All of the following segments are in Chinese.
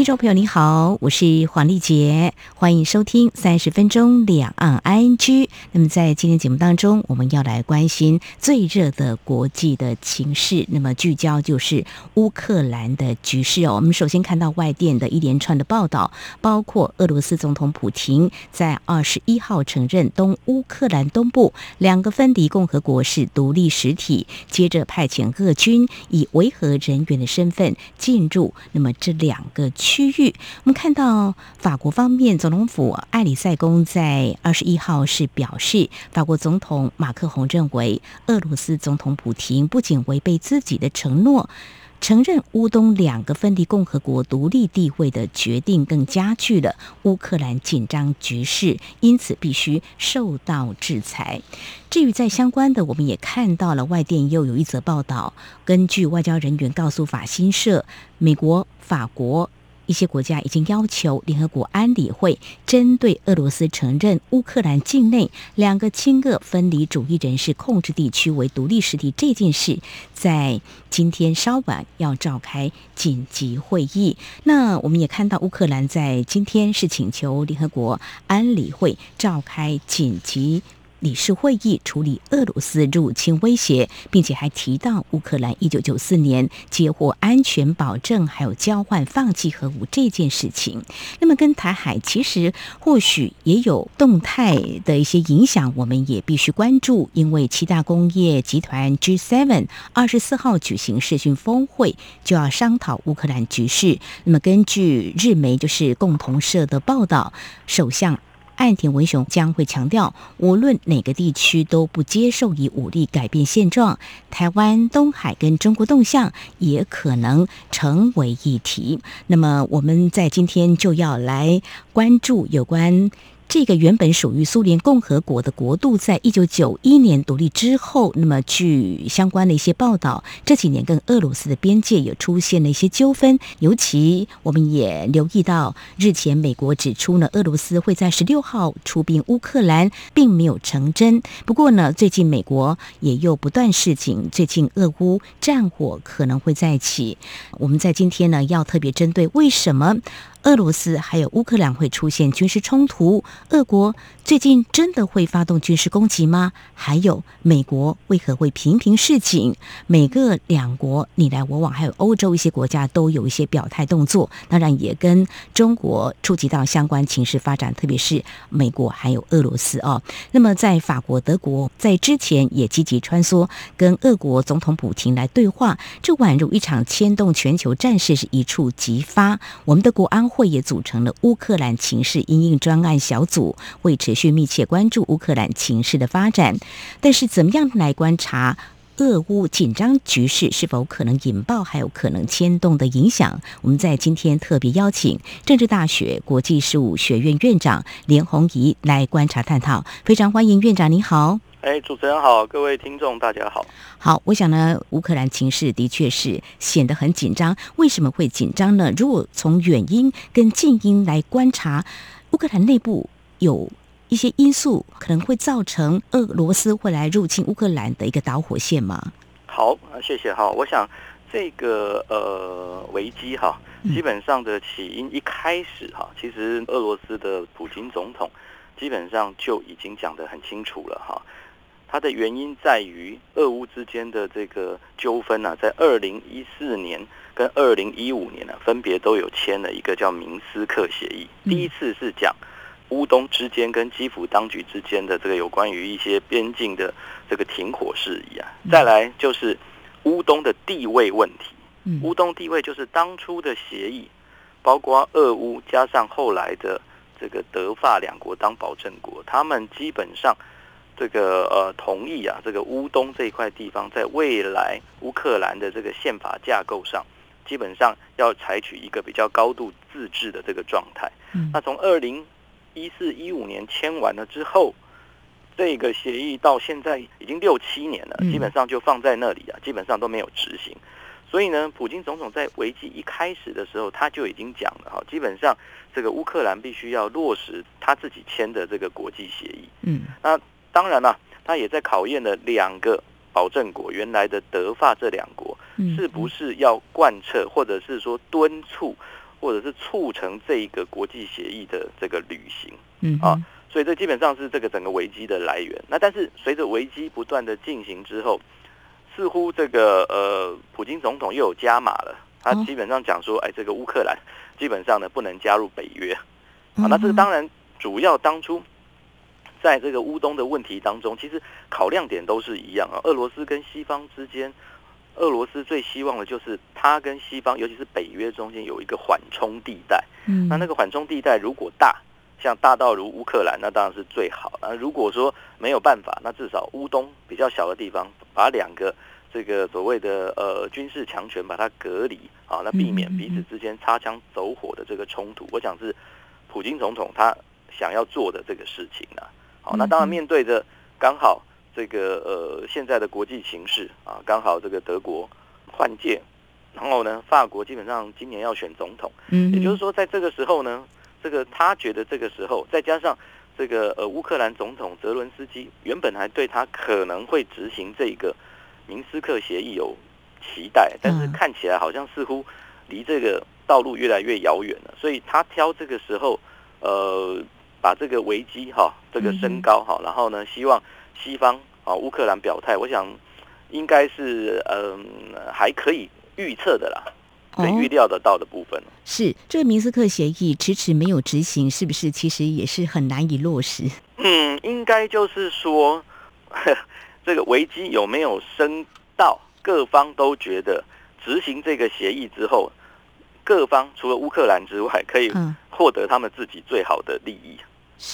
听众朋友，你好，我是黄丽杰，欢迎收听三十分钟两岸 ING。那么在今天节目当中，我们要来关心最热的国际的情势，那么聚焦就是乌克兰的局势哦。我们首先看到外电的一连串的报道，包括俄罗斯总统普亭在二十一号承认东乌克兰东部两个分离共和国是独立实体，接着派遣俄军以维和人员的身份进入，那么这两个区。区域，我们看到法国方面总统府埃里塞宫在二十一号是表示，法国总统马克宏认为，俄罗斯总统普廷不仅违背自己的承诺，承认乌东两个分离共和国独立地位的决定，更加剧了乌克兰紧张局势，因此必须受到制裁。至于在相关的，我们也看到了外电又有一则报道，根据外交人员告诉法新社，美国、法国。一些国家已经要求联合国安理会针对俄罗斯承认乌克兰境内两个亲俄分离主义人士控制地区为独立实体这件事，在今天稍晚要召开紧急会议。那我们也看到乌克兰在今天是请求联合国安理会召开紧急。理事会议处理俄罗斯入侵威胁，并且还提到乌克兰一九九四年接获安全保证，还有交换放弃核武这件事情。那么跟台海其实或许也有动态的一些影响，我们也必须关注。因为七大工业集团 G7 二十四号举行视讯峰会，就要商讨乌克兰局势。那么根据日媒就是共同社的报道，首相。岸田文雄将会强调，无论哪个地区都不接受以武力改变现状。台湾、东海跟中国动向也可能成为议题。那么，我们在今天就要来关注有关。这个原本属于苏联共和国的国度，在一九九一年独立之后，那么据相关的一些报道，这几年跟俄罗斯的边界也出现了一些纠纷。尤其我们也留意到，日前美国指出呢，俄罗斯会在十六号出兵乌克兰，并没有成真。不过呢，最近美国也又不断示警，最近俄乌战火可能会再起。我们在今天呢，要特别针对为什么？俄罗斯还有乌克兰会出现军事冲突？俄国最近真的会发动军事攻击吗？还有美国为何会频频示警？每个两国你来我往，还有欧洲一些国家都有一些表态动作，当然也跟中国触及到相关情势发展，特别是美国还有俄罗斯哦。那么在法国、德国在之前也积极穿梭跟俄国总统普京来对话，这宛如一场牵动全球战事是一触即发。我们的国安。会也组成了乌克兰情势因应专案小组，会持续密切关注乌克兰情势的发展。但是，怎么样来观察俄乌紧张局势是否可能引爆，还有可能牵动的影响？我们在今天特别邀请政治大学国际事务学院院长连红仪来观察探讨。非常欢迎院长，你好。哎，主持人好，各位听众大家好。好，我想呢，乌克兰情势的确是显得很紧张。为什么会紧张呢？如果从远因跟近因来观察，乌克兰内部有一些因素可能会造成俄罗斯会来入侵乌克兰的一个导火线吗？好，谢谢哈。我想这个呃危机哈，基本上的起因一开始哈，其实俄罗斯的普京总统基本上就已经讲得很清楚了哈。它的原因在于俄乌之间的这个纠纷呢，在二零一四年跟二零一五年呢，分别都有签了一个叫明斯克协议。第一次是讲乌东之间跟基辅当局之间的这个有关于一些边境的这个停火事宜啊。再来就是乌东的地位问题。乌东地位就是当初的协议，包括俄乌加上后来的这个德法两国当保证国，他们基本上。这个呃，同意啊，这个乌东这一块地方，在未来乌克兰的这个宪法架构上，基本上要采取一个比较高度自治的这个状态。那从二零一四一五年签完了之后，这个协议到现在已经六七年了，基本上就放在那里啊，基本上都没有执行。所以呢，普京总统在危机一开始的时候，他就已经讲了哈，基本上这个乌克兰必须要落实他自己签的这个国际协议。嗯，那当然了，他也在考验了两个保证国，原来的德法这两国是不是要贯彻，或者是说敦促，或者是促成这一个国际协议的这个履行。嗯啊，所以这基本上是这个整个危机的来源。那但是随着危机不断的进行之后，似乎这个呃，普京总统又有加码了。他基本上讲说，哎，这个乌克兰基本上呢不能加入北约。啊，那这个当然主要当初在这个乌东的问题当中，其实考量点都是一样啊。俄罗斯跟西方之间，俄罗斯最希望的就是它跟西方，尤其是北约中间有一个缓冲地带。嗯，那那个缓冲地带如果大，像大到如乌克兰，那当然是最好。那如果说没有办法，那至少乌东比较小的地方，把两个。这个所谓的呃军事强权把它隔离啊，那避免彼此之间擦枪走火的这个冲突，我想是普京总统他想要做的这个事情呢。好，那当然面对着刚好这个呃现在的国际形势啊，刚好这个德国换届，然后呢法国基本上今年要选总统，嗯，也就是说在这个时候呢，这个他觉得这个时候再加上这个呃乌克兰总统泽伦斯基原本还对他可能会执行这个。明斯克协议有期待，但是看起来好像似乎离这个道路越来越遥远了。所以他挑这个时候，呃，把这个危机哈，这个升高哈，然后呢，希望西方啊乌克兰表态，我想应该是嗯、呃、还可以预测的啦，可以预料得到的部分。是这个明斯克协议迟迟没有执行，是不是其实也是很难以落实？嗯，应该就是说。这个危机有没有升到各方都觉得执行这个协议之后，各方除了乌克兰之外，可以获得他们自己最好的利益，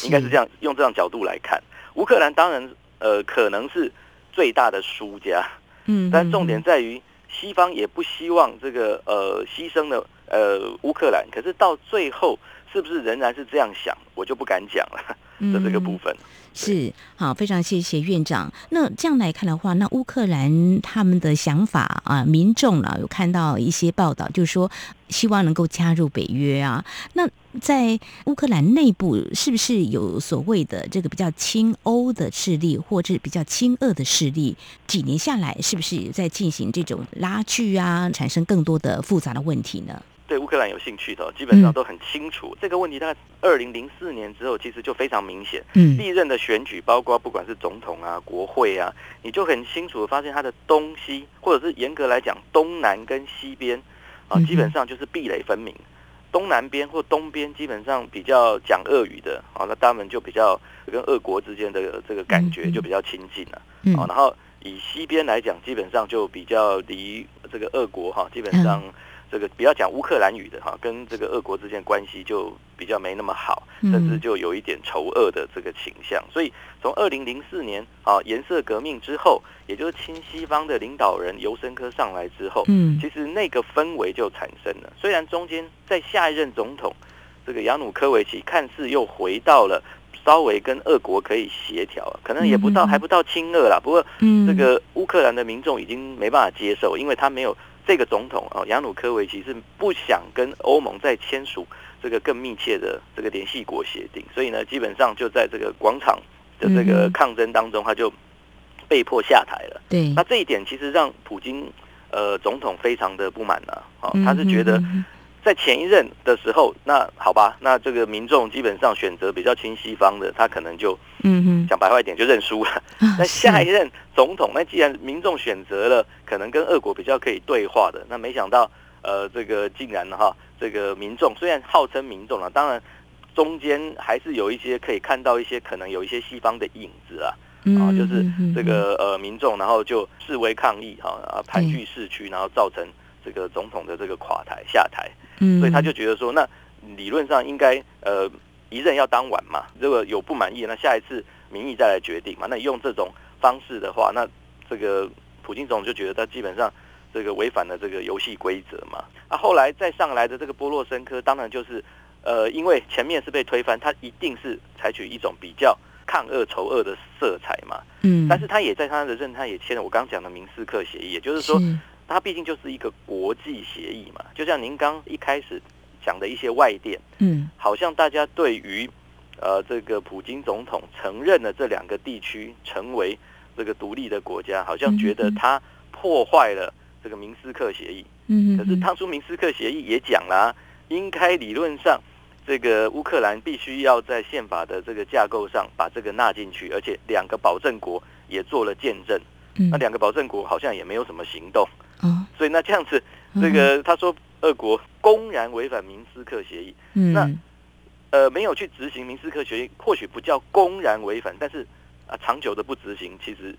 应该是这样用这样角度来看。乌克兰当然呃可能是最大的输家，嗯，但重点在于西方也不希望这个呃牺牲了呃乌克兰，可是到最后是不是仍然是这样想，我就不敢讲了 的这个部分。是好，非常谢谢院长。那这样来看的话，那乌克兰他们的想法啊，民众呢有看到一些报道，就是说希望能够加入北约啊。那在乌克兰内部，是不是有所谓的这个比较亲欧的势力，或者是比较亲俄的势力？几年下来，是不是也在进行这种拉锯啊，产生更多的复杂的问题呢？对乌克兰有兴趣的，基本上都很清楚、嗯、这个问题。大概二零零四年之后，其实就非常明显。嗯，历任的选举，包括不管是总统啊、国会啊，你就很清楚的发现它的东西，或者是严格来讲，东南跟西边啊，基本上就是壁垒分明。东南边或东边基本上比较讲俄语的啊，那他们就比较跟俄国之间的这个感觉就比较亲近了。嗯，然后以西边来讲，基本上就比较离这个俄国哈，基本上。这个比较讲乌克兰语的哈，跟这个俄国之间关系就比较没那么好，甚至就有一点仇俄的这个倾向。所以从二零零四年啊颜色革命之后，也就是亲西方的领导人尤申科上来之后，嗯，其实那个氛围就产生了。虽然中间在下一任总统这个亚努科维奇看似又回到了稍微跟俄国可以协调，可能也不到还不到亲俄啦。不过，这个乌克兰的民众已经没办法接受，因为他没有。这个总统啊，亚努科维奇是不想跟欧盟再签署这个更密切的这个联系国协定，所以呢，基本上就在这个广场的这个抗争当中，他就被迫下台了。对，那这一点其实让普京呃总统非常的不满了啊，他是觉得。在前一任的时候，那好吧，那这个民众基本上选择比较亲西方的，他可能就，嗯哼，讲白话一点就认输了。那下一任总统，那既然民众选择了可能跟俄国比较可以对话的，那没想到，呃，这个竟然哈，这个民众虽然号称民众了，当然中间还是有一些可以看到一些可能有一些西方的影子啊，啊，就是这个呃民众，然后就示威抗议哈，啊，盘踞市区，然后造成。这个总统的这个垮台下台，嗯，所以他就觉得说，那理论上应该呃一任要当晚嘛，如果有不满意，那下一次民意再来决定嘛。那用这种方式的话，那这个普京总统就觉得他基本上这个违反了这个游戏规则嘛。啊，后来再上来的这个波洛申科，当然就是呃，因为前面是被推翻，他一定是采取一种比较抗恶仇恶的色彩嘛。嗯，但是他也在他的任，他也签了我刚刚讲的明斯克协议，也就是说。它毕竟就是一个国际协议嘛，就像您刚一开始讲的一些外电，嗯，好像大家对于呃这个普京总统承认了这两个地区成为这个独立的国家，好像觉得他破坏了这个明斯克协议。嗯，可是当初明斯克协议也讲了，应该理论上这个乌克兰必须要在宪法的这个架构上把这个纳进去，而且两个保证国也做了见证。那两个保证国好像也没有什么行动。哦，所以那这样子，这个他说俄国公然违反明斯克协议，嗯，那呃没有去执行明斯克协议，或许不叫公然违反，但是啊长久的不执行，其实。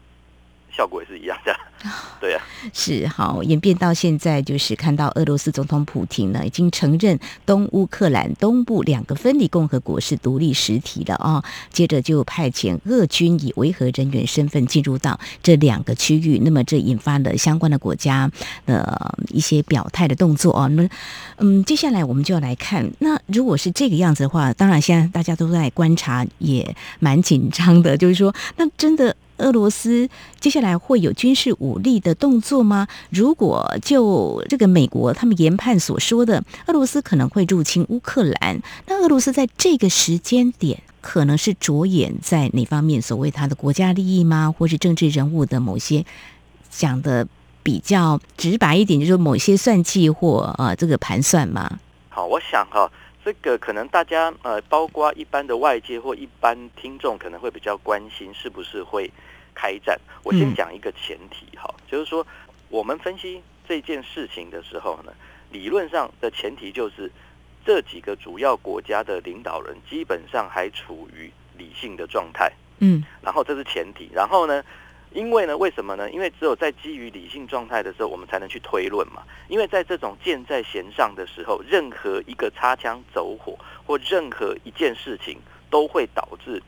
效果也是一样的，对呀、啊，是好演变到现在，就是看到俄罗斯总统普京呢，已经承认东乌克兰东部两个分离共和国是独立实体了啊、哦。接着就派遣俄军以维和人员身份进入到这两个区域，那么这引发了相关的国家的一些表态的动作啊、哦。那么，嗯，接下来我们就要来看，那如果是这个样子的话，当然现在大家都在观察，也蛮紧张的，就是说，那真的。俄罗斯接下来会有军事武力的动作吗？如果就这个美国他们研判所说的，俄罗斯可能会入侵乌克兰，那俄罗斯在这个时间点可能是着眼在哪方面？所谓他的国家利益吗？或是政治人物的某些讲的比较直白一点，就是某些算计或呃这个盘算吗？好，我想哈。这个可能大家呃，包括一般的外界或一般听众，可能会比较关心是不是会开战。我先讲一个前提哈，就是说我们分析这件事情的时候呢，理论上的前提就是这几个主要国家的领导人基本上还处于理性的状态，嗯，然后这是前提，然后呢。因为呢，为什么呢？因为只有在基于理性状态的时候，我们才能去推论嘛。因为在这种箭在弦上的时候，任何一个擦枪走火或任何一件事情都会导致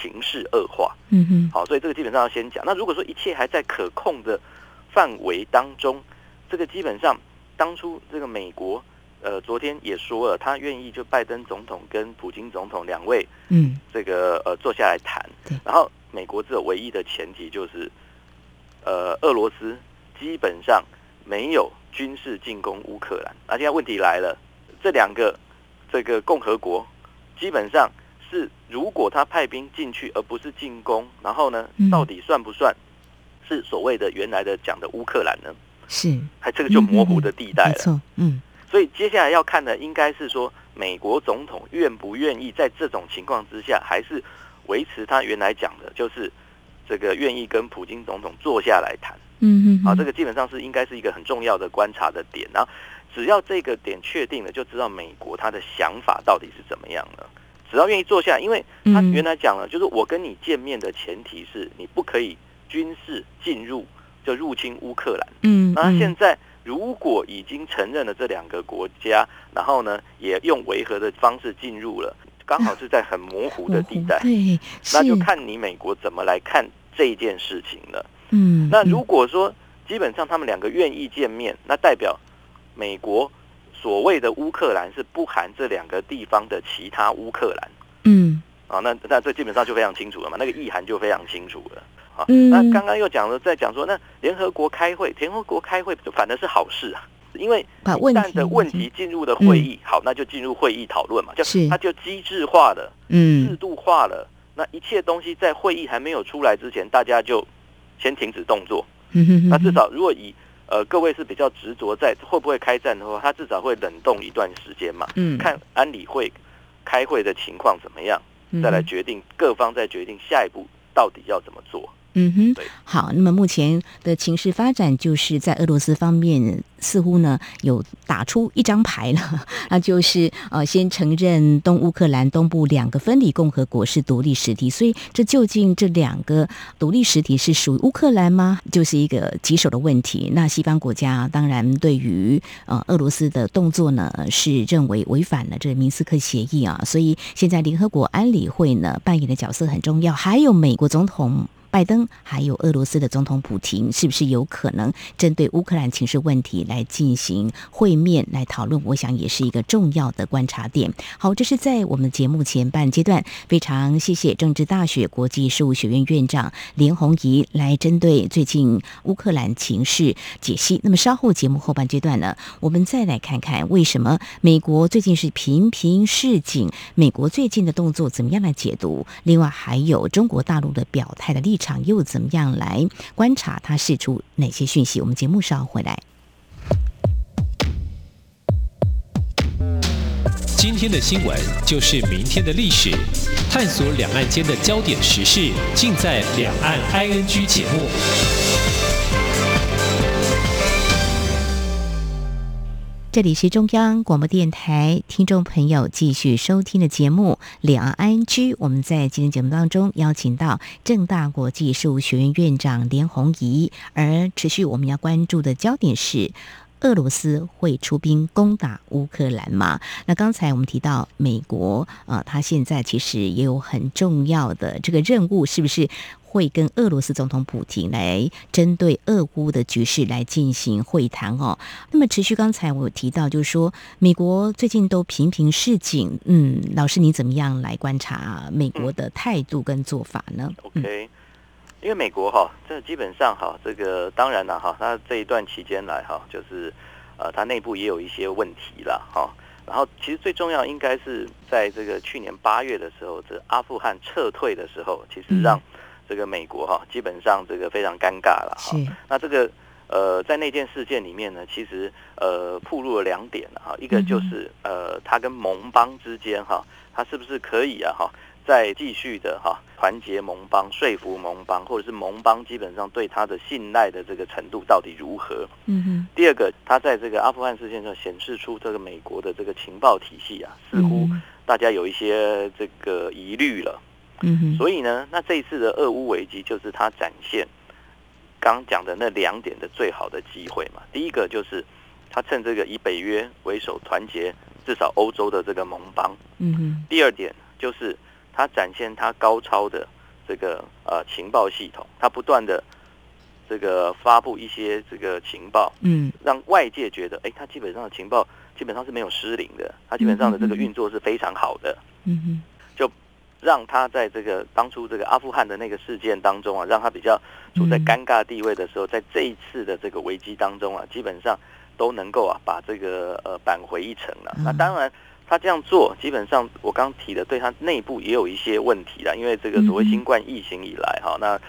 情势恶化。嗯哼。好，所以这个基本上要先讲。那如果说一切还在可控的范围当中，这个基本上当初这个美国呃昨天也说了，他愿意就拜登总统跟普京总统两位嗯这个呃坐下来谈，然后。美国只有唯一的前提就是，呃，俄罗斯基本上没有军事进攻乌克兰。那现在问题来了，这两个这个共和国基本上是，如果他派兵进去而不是进攻，然后呢，到底算不算是所谓的原来的讲的乌克兰呢？是，还这个就模糊的地带了。嗯。所以接下来要看的应该是说，美国总统愿不愿意在这种情况之下，还是。维持他原来讲的，就是这个愿意跟普京总统坐下来谈。嗯嗯，啊，这个基本上是应该是一个很重要的观察的点。然后，只要这个点确定了，就知道美国他的想法到底是怎么样了。只要愿意坐下，因为他原来讲了，就是我跟你见面的前提是你不可以军事进入，就入侵乌克兰。嗯，那现在如果已经承认了这两个国家，然后呢，也用维和的方式进入了。刚好是在很模糊的地带，对，那就看你美国怎么来看这件事情了。嗯，那如果说基本上他们两个愿意见面，那代表美国所谓的乌克兰是不含这两个地方的其他乌克兰。嗯，啊，那那这基本上就非常清楚了嘛，那个意涵就非常清楚了。啊，那刚刚又讲了，在讲说，那联合国开会，联合国开会反而是好事啊。因为一旦的问题进入了会议，好，那就进入会议讨论嘛，就它就机制化了，嗯，制度化了。那一切东西在会议还没有出来之前，大家就先停止动作。那至少如果以呃各位是比较执着在会不会开战的话，他至少会冷冻一段时间嘛，嗯，看安理会开会的情况怎么样，再来决定各方再决定下一步到底要怎么做。嗯哼，好。那么目前的情势发展，就是在俄罗斯方面似乎呢有打出一张牌了，那就是呃先承认东乌克兰东部两个分离共和国是独立实体。所以这究竟这两个独立实体是属于乌克兰吗？就是一个棘手的问题。那西方国家当然对于呃俄罗斯的动作呢是认为违反了这个明斯克协议啊。所以现在联合国安理会呢扮演的角色很重要，还有美国总统。拜登还有俄罗斯的总统普亭是不是有可能针对乌克兰情势问题来进行会面来讨论？我想也是一个重要的观察点。好，这是在我们节目前半阶段，非常谢谢政治大学国际事务学院院长连宏仪来针对最近乌克兰情势解析。那么稍后节目后半阶段呢，我们再来看看为什么美国最近是频频示警，美国最近的动作怎么样来解读？另外还有中国大陆的表态的立场又怎么样来观察？他释出哪些讯息？我们节目稍后回来。今天的新闻就是明天的历史，探索两岸间的焦点时事，尽在《两岸 ING》节目。这里是中央广播电台听众朋友继续收听的节目《两岸 ING》。我们在今天节目当中邀请到正大国际事务学院院长连红仪，而持续我们要关注的焦点是：俄罗斯会出兵攻打乌克兰吗？那刚才我们提到美国，呃，他现在其实也有很重要的这个任务，是不是？会跟俄罗斯总统普亭来针对俄乌的局势来进行会谈哦。那么持续刚才我有提到，就是说美国最近都频频示警，嗯，老师你怎么样来观察美国的态度跟做法呢？OK，因为美国哈，这基本上哈，这个当然了哈，它这一段期间来哈，就是呃，它内部也有一些问题了哈。然后其实最重要应该是在这个去年八月的时候，这阿富汗撤退的时候，其实让、嗯。这个美国哈，基本上这个非常尴尬了哈。那这个呃，在那件事件里面呢，其实呃，暴露了两点哈。一个就是呃，它跟盟邦之间哈，它是不是可以啊哈，再继续的哈，团结盟邦、说服盟邦，或者是盟邦基本上对他的信赖的这个程度到底如何？嗯哼。第二个，他在这个阿富汗事件上显示出这个美国的这个情报体系啊，似乎大家有一些这个疑虑了。嗯哼，所以呢，那这一次的俄乌危机就是他展现刚讲的那两点的最好的机会嘛。第一个就是他趁这个以北约为首团结至少欧洲的这个盟邦。嗯哼。第二点就是他展现他高超的这个呃情报系统，他不断的这个发布一些这个情报，嗯，让外界觉得，哎，他基本上的情报基本上是没有失灵的，他基本上的这个运作是非常好的。嗯哼。让他在这个当初这个阿富汗的那个事件当中啊，让他比较处在尴尬地位的时候，在这一次的这个危机当中啊，基本上都能够啊把这个呃扳回一城了。那当然，他这样做基本上我刚提的，对他内部也有一些问题啦，因为这个所谓新冠疫情以来哈，那。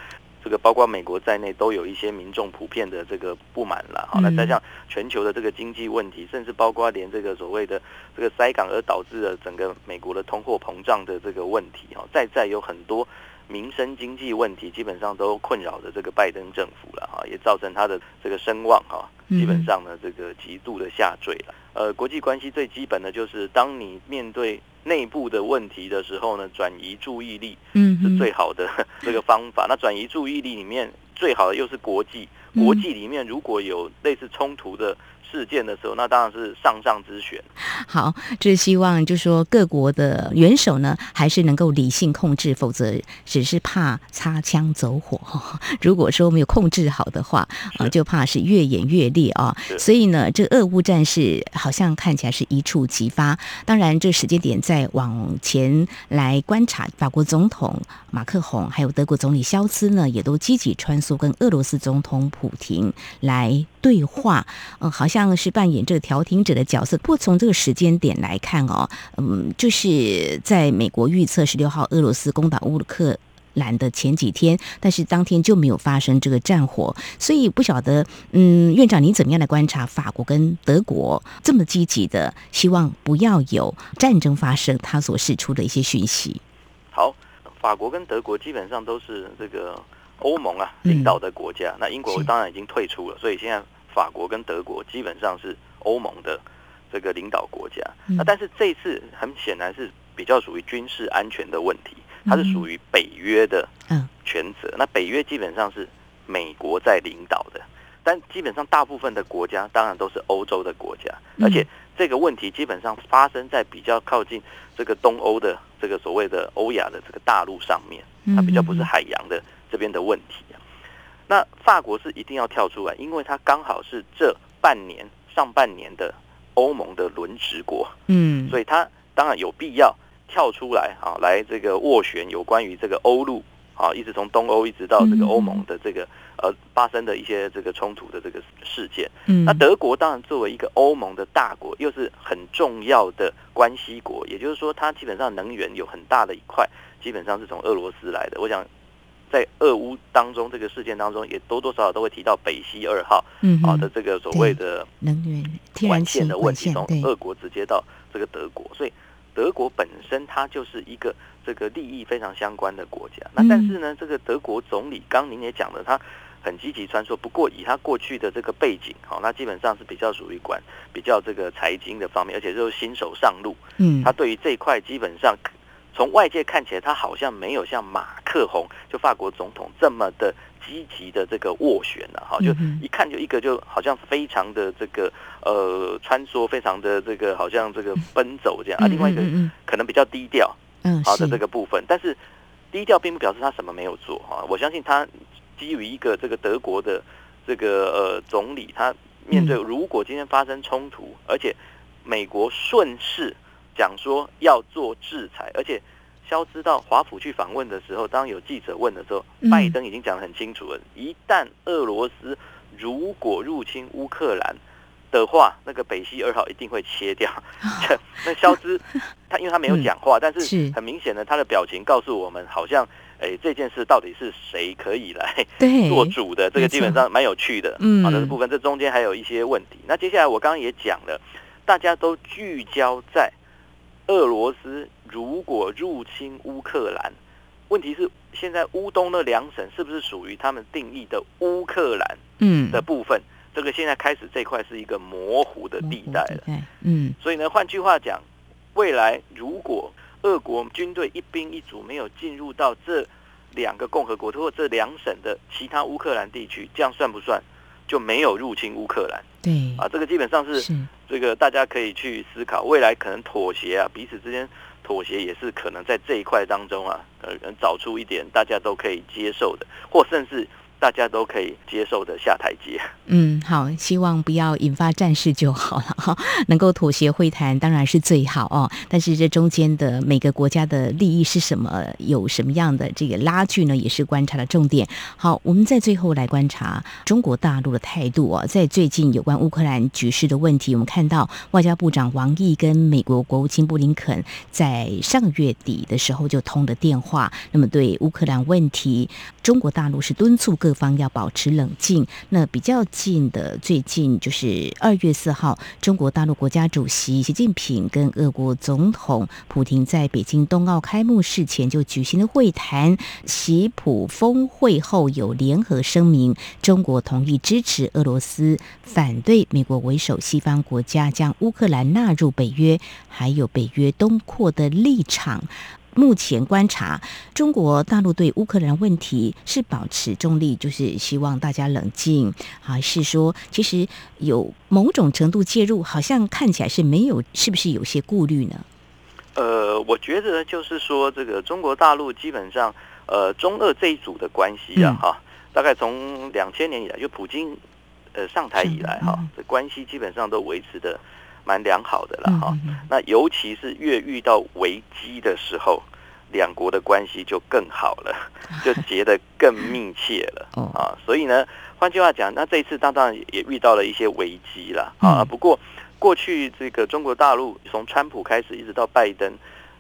这个包括美国在内都有一些民众普遍的这个不满了，好，那再加上全球的这个经济问题，甚至包括连这个所谓的这个塞港而导致的整个美国的通货膨胀的这个问题，哈，再再有很多民生经济问题，基本上都困扰着这个拜登政府了，哈，也造成他的这个声望，哈，基本上呢这个极度的下坠了。呃，国际关系最基本的就是当你面对。内部的问题的时候呢，转移注意力，嗯，是最好的这个方法。那转移注意力里面最好的又是国际，国际里面如果有类似冲突的。事件的时候，那当然是上上之选。好，这是希望，就是说各国的元首呢，还是能够理性控制，否则只是怕擦枪走火。如果说没有控制好的话，啊，就怕是越演越烈啊。所以呢，这俄乌战事好像看起来是一触即发。当然，这时间点再往前来观察，法国总统马克宏还有德国总理肖兹呢，也都积极穿梭跟俄罗斯总统普廷来对话。嗯，好像。是扮演这个调停者的角色。不过从这个时间点来看哦，嗯，就是在美国预测十六号俄罗斯攻打乌克兰的前几天，但是当天就没有发生这个战火，所以不晓得，嗯，院长您怎么样来观察法国跟德国这么积极的希望不要有战争发生，他所释出的一些讯息？好，法国跟德国基本上都是这个欧盟啊领导的国家，嗯、那英国当然已经退出了，所以现在。法国跟德国基本上是欧盟的这个领导国家，那但是这一次很显然是比较属于军事安全的问题，它是属于北约的权责。那北约基本上是美国在领导的，但基本上大部分的国家当然都是欧洲的国家，而且这个问题基本上发生在比较靠近这个东欧的这个所谓的欧亚的这个大陆上面，它比较不是海洋的。这边的问题啊。那法国是一定要跳出来，因为它刚好是这半年上半年的欧盟的轮值国，嗯，所以它当然有必要跳出来啊，来这个斡旋有关于这个欧陆啊，一直从东欧一直到这个欧盟的这个呃发生的一些这个冲突的这个事件。嗯，那德国当然作为一个欧盟的大国，又是很重要的关系国，也就是说，它基本上能源有很大的一块，基本上是从俄罗斯来的。我想。在俄乌当中，这个事件当中，也多多少少都会提到北溪二号，嗯，好的这个所谓的能源管线的问题，从俄国直接到这个德国，所以德国本身它就是一个这个利益非常相关的国家。那但是呢，这个德国总理刚您也讲了，他很积极穿梭，不过以他过去的这个背景，好，那基本上是比较属于管比较这个财经的方面，而且就是新手上路，嗯，他对于这一块基本上。从外界看起来，他好像没有像马克宏，就法国总统这么的积极的这个斡旋了哈，就一看就一个就好像非常的这个呃穿梭，非常的这个好像这个奔走这样啊。另外一个可能比较低调，嗯，好的这个部分，但是低调并不表示他什么没有做哈。我相信他基于一个这个德国的这个呃总理，他面对如果今天发生冲突，而且美国顺势。讲说要做制裁，而且萧知道华府去访问的时候，当有记者问的时候，拜登已经讲得很清楚了。一旦俄罗斯如果入侵乌克兰的话，那个北溪二号一定会切掉。那肖知他因为他没有讲话，但是很明显的他的表情告诉我们，好像哎这件事到底是谁可以来做主的？这个基本上蛮有趣的。嗯，好的部分，这中间还有一些问题。那接下来我刚刚也讲了，大家都聚焦在。俄罗斯如果入侵乌克兰，问题是现在乌东的两省是不是属于他们定义的乌克兰？嗯，的部分，这个现在开始这块是一个模糊的地带了。嗯，所以呢，换句话讲，未来如果俄国军队一兵一卒没有进入到这两个共和国或这两省的其他乌克兰地区，这样算不算就没有入侵乌克兰？对啊，这个基本上是这个大家可以去思考，未来可能妥协啊，彼此之间妥协也是可能在这一块当中啊，呃，找出一点大家都可以接受的，或甚至。大家都可以接受的下台阶。嗯，好，希望不要引发战事就好了哈。能够妥协会谈当然是最好哦。但是这中间的每个国家的利益是什么？有什么样的这个拉锯呢？也是观察的重点。好，我们在最后来观察中国大陆的态度啊。在最近有关乌克兰局势的问题，我们看到外交部长王毅跟美国国务卿布林肯在上个月底的时候就通了电话。那么对乌克兰问题，中国大陆是敦促各。各方要保持冷静。那比较近的，最近就是二月四号，中国大陆国家主席习近平跟俄国总统普京在北京冬奥开幕式前就举行了会谈。习普峰会后有联合声明，中国同意支持俄罗斯，反对美国为首西方国家将乌克兰纳入北约，还有北约东扩的立场。目前观察，中国大陆对乌克兰问题是保持中立，就是希望大家冷静，还是说其实有某种程度介入？好像看起来是没有，是不是有些顾虑呢？呃，我觉得就是说，这个中国大陆基本上，呃，中俄这一组的关系啊，哈、嗯，大概从两千年以来，就普京呃上台以来，哈、嗯，这关系基本上都维持的。蛮良好的了哈，那尤其是越遇到危机的时候，两国的关系就更好了，就结得更密切了啊。所以呢，换句话讲，那这一次当然也遇到了一些危机了啊。不过过去这个中国大陆从川普开始一直到拜登，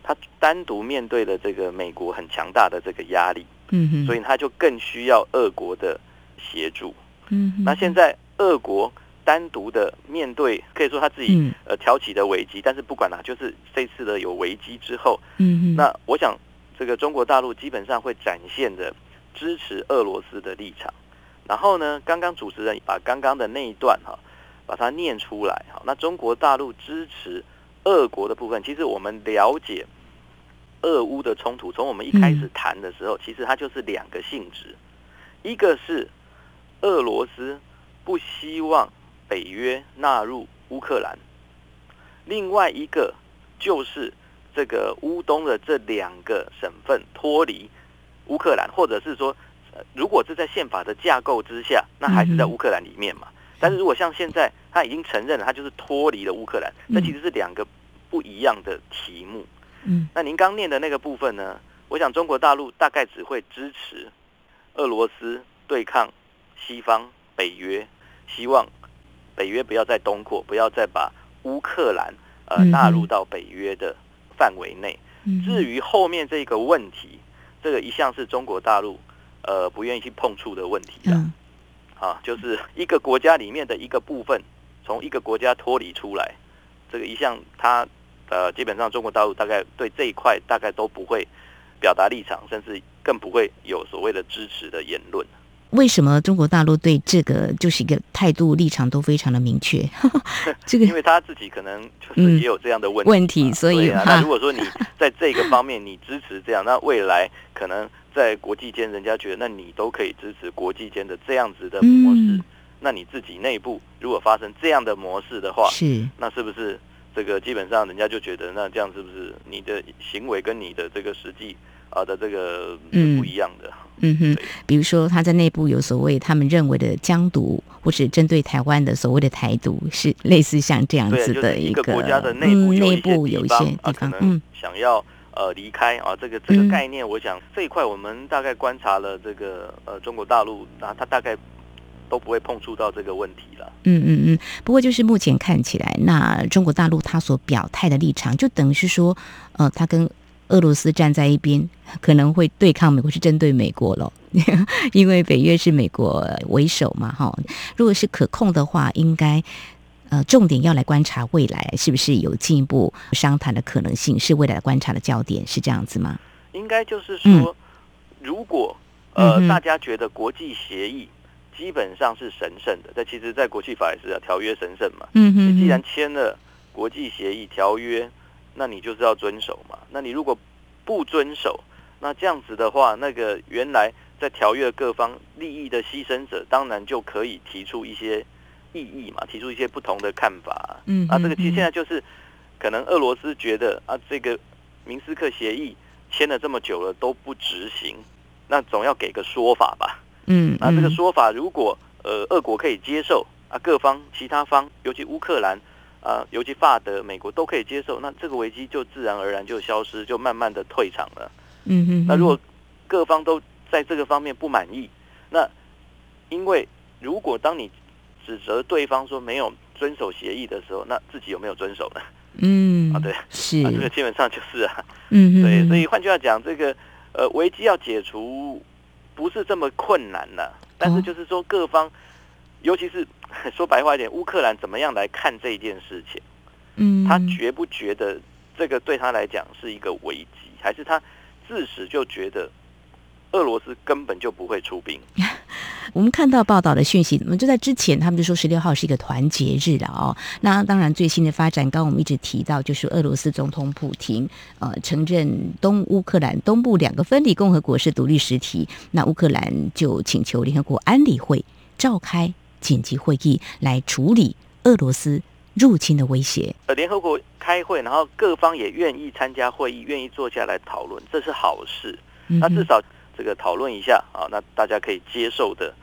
他单独面对了这个美国很强大的这个压力，嗯，所以他就更需要俄国的协助，嗯，那现在俄国。单独的面对，可以说他自己呃挑起的危机，嗯、但是不管啦，就是这次的有危机之后，嗯，那我想这个中国大陆基本上会展现的支持俄罗斯的立场。然后呢，刚刚主持人把刚刚的那一段哈，把它念出来哈。那中国大陆支持俄国的部分，其实我们了解俄乌的冲突，从我们一开始谈的时候，其实它就是两个性质，一个是俄罗斯不希望。北约纳入乌克兰，另外一个就是这个乌东的这两个省份脱离乌克兰，或者是说如果是在宪法的架构之下，那还是在乌克兰里面嘛。但是如果像现在他已经承认了，他就是脱离了乌克兰，那其实是两个不一样的题目。嗯，那您刚念的那个部分呢？我想中国大陆大概只会支持俄罗斯对抗西方北约，希望北约不要再东扩，不要再把乌克兰呃纳入到北约的范围内。至于后面这个问题，这个一向是中国大陆呃不愿意去碰触的问题了。啊，就是一个国家里面的一个部分，从一个国家脱离出来，这个一向他呃基本上中国大陆大概对这一块大概都不会表达立场，甚至更不会有所谓的支持的言论。为什么中国大陆对这个就是一个态度立场都非常的明确？这个因为他自己可能就是也有这样的问题、嗯、问题，所以啊，那如果说你在这个方面你支持这样，那未来可能在国际间人家觉得，那你都可以支持国际间的这样子的模式，嗯、那你自己内部如果发生这样的模式的话，是。那是不是这个基本上人家就觉得，那这样是不是你的行为跟你的这个实际？啊的这个是不一样的，嗯，嗯哼，比如说他在内部有所谓他们认为的疆独，或是针对台湾的所谓的台独，是类似像这样子的一个，就是、一个国家的内部内部有一些地方，嗯，想要呃离开啊，这个这个概念，我想这一块我们大概观察了这个呃中国大陆，那他大概都不会碰触到这个问题了，嗯嗯嗯。不过就是目前看起来，那中国大陆他所表态的立场，就等于是说，呃，他跟。俄罗斯站在一边，可能会对抗美国，是针对美国了，因为北约是美国为首嘛，哈。如果是可控的话，应该呃重点要来观察未来是不是有进一步商谈的可能性，是未来的观察的焦点，是这样子吗？应该就是说，嗯、如果呃、嗯、大家觉得国际协议基本上是神圣的，但其实，在国际法也是啊，条约神圣嘛。嗯哼，你既然签了国际协议条约。那你就是要遵守嘛。那你如果不遵守，那这样子的话，那个原来在条约各方利益的牺牲者，当然就可以提出一些异议嘛，提出一些不同的看法。嗯，啊，这个其实现在就是可能俄罗斯觉得啊，这个明斯克协议签了这么久了都不执行，那总要给个说法吧。嗯，那这个说法如果呃俄国可以接受啊，各方其他方，尤其乌克兰。啊，尤其法德、美国都可以接受，那这个危机就自然而然就消失，就慢慢的退场了。嗯嗯，那如果各方都在这个方面不满意，那因为如果当你指责对方说没有遵守协议的时候，那自己有没有遵守呢？嗯，啊，对，是啊，这个基本上就是啊，嗯哼哼，对，所以换句话讲，这个呃危机要解除不是这么困难了，但是就是说各方。哦尤其是 说白话一点，乌克兰怎么样来看这件事情？嗯，他觉不觉得这个对他来讲是一个危机，还是他自始就觉得俄罗斯根本就不会出兵？我们看到报道的讯息，那么就在之前，他们就说十六号是一个团结日了哦。那当然最新的发展，刚刚我们一直提到，就是俄罗斯总统普廷呃承认东乌克兰东部两个分离共和国是独立实体，那乌克兰就请求联合国安理会召开。紧急会议来处理俄罗斯入侵的威胁。呃，联合国开会，然后各方也愿意参加会议，愿意坐下来讨论，这是好事。那至少这个讨论一下啊，那大家可以接受的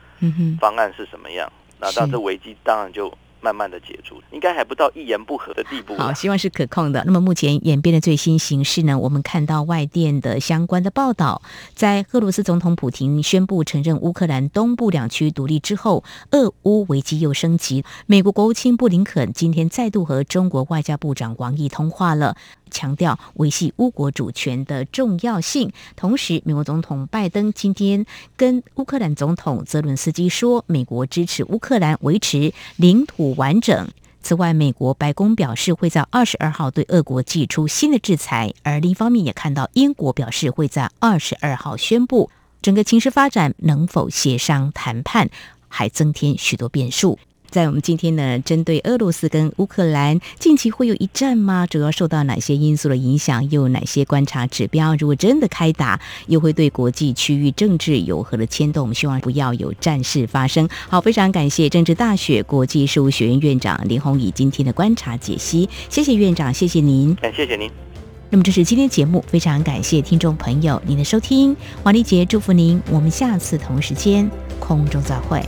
方案是什么样？那当这危机当然就。慢慢的解除，应该还不到一言不合的地步。好，希望是可控的。那么目前演变的最新形势呢？我们看到外电的相关的报道，在俄罗斯总统普廷宣布承认乌克兰东部两区独立之后，俄乌危机又升级。美国国务卿布林肯今天再度和中国外交部长王毅通话了。强调维系乌国主权的重要性。同时，美国总统拜登今天跟乌克兰总统泽伦斯基说，美国支持乌克兰维持领土完整。此外，美国白宫表示会在二十二号对俄国祭出新的制裁，而另一方面也看到英国表示会在二十二号宣布。整个情势发展能否协商谈判，还增添许多变数。在我们今天呢，针对俄罗斯跟乌克兰近期会有一战吗？主要受到哪些因素的影响？又有哪些观察指标？如果真的开打，又会对国际区域政治有何的牵动？我们希望不要有战事发生。好，非常感谢政治大学国际事务学院院长林宏仪今天的观察解析。谢谢院长，谢谢您。感谢谢您。那么这是今天节目，非常感谢听众朋友您的收听，王丽杰祝福您，我们下次同时间空中再会。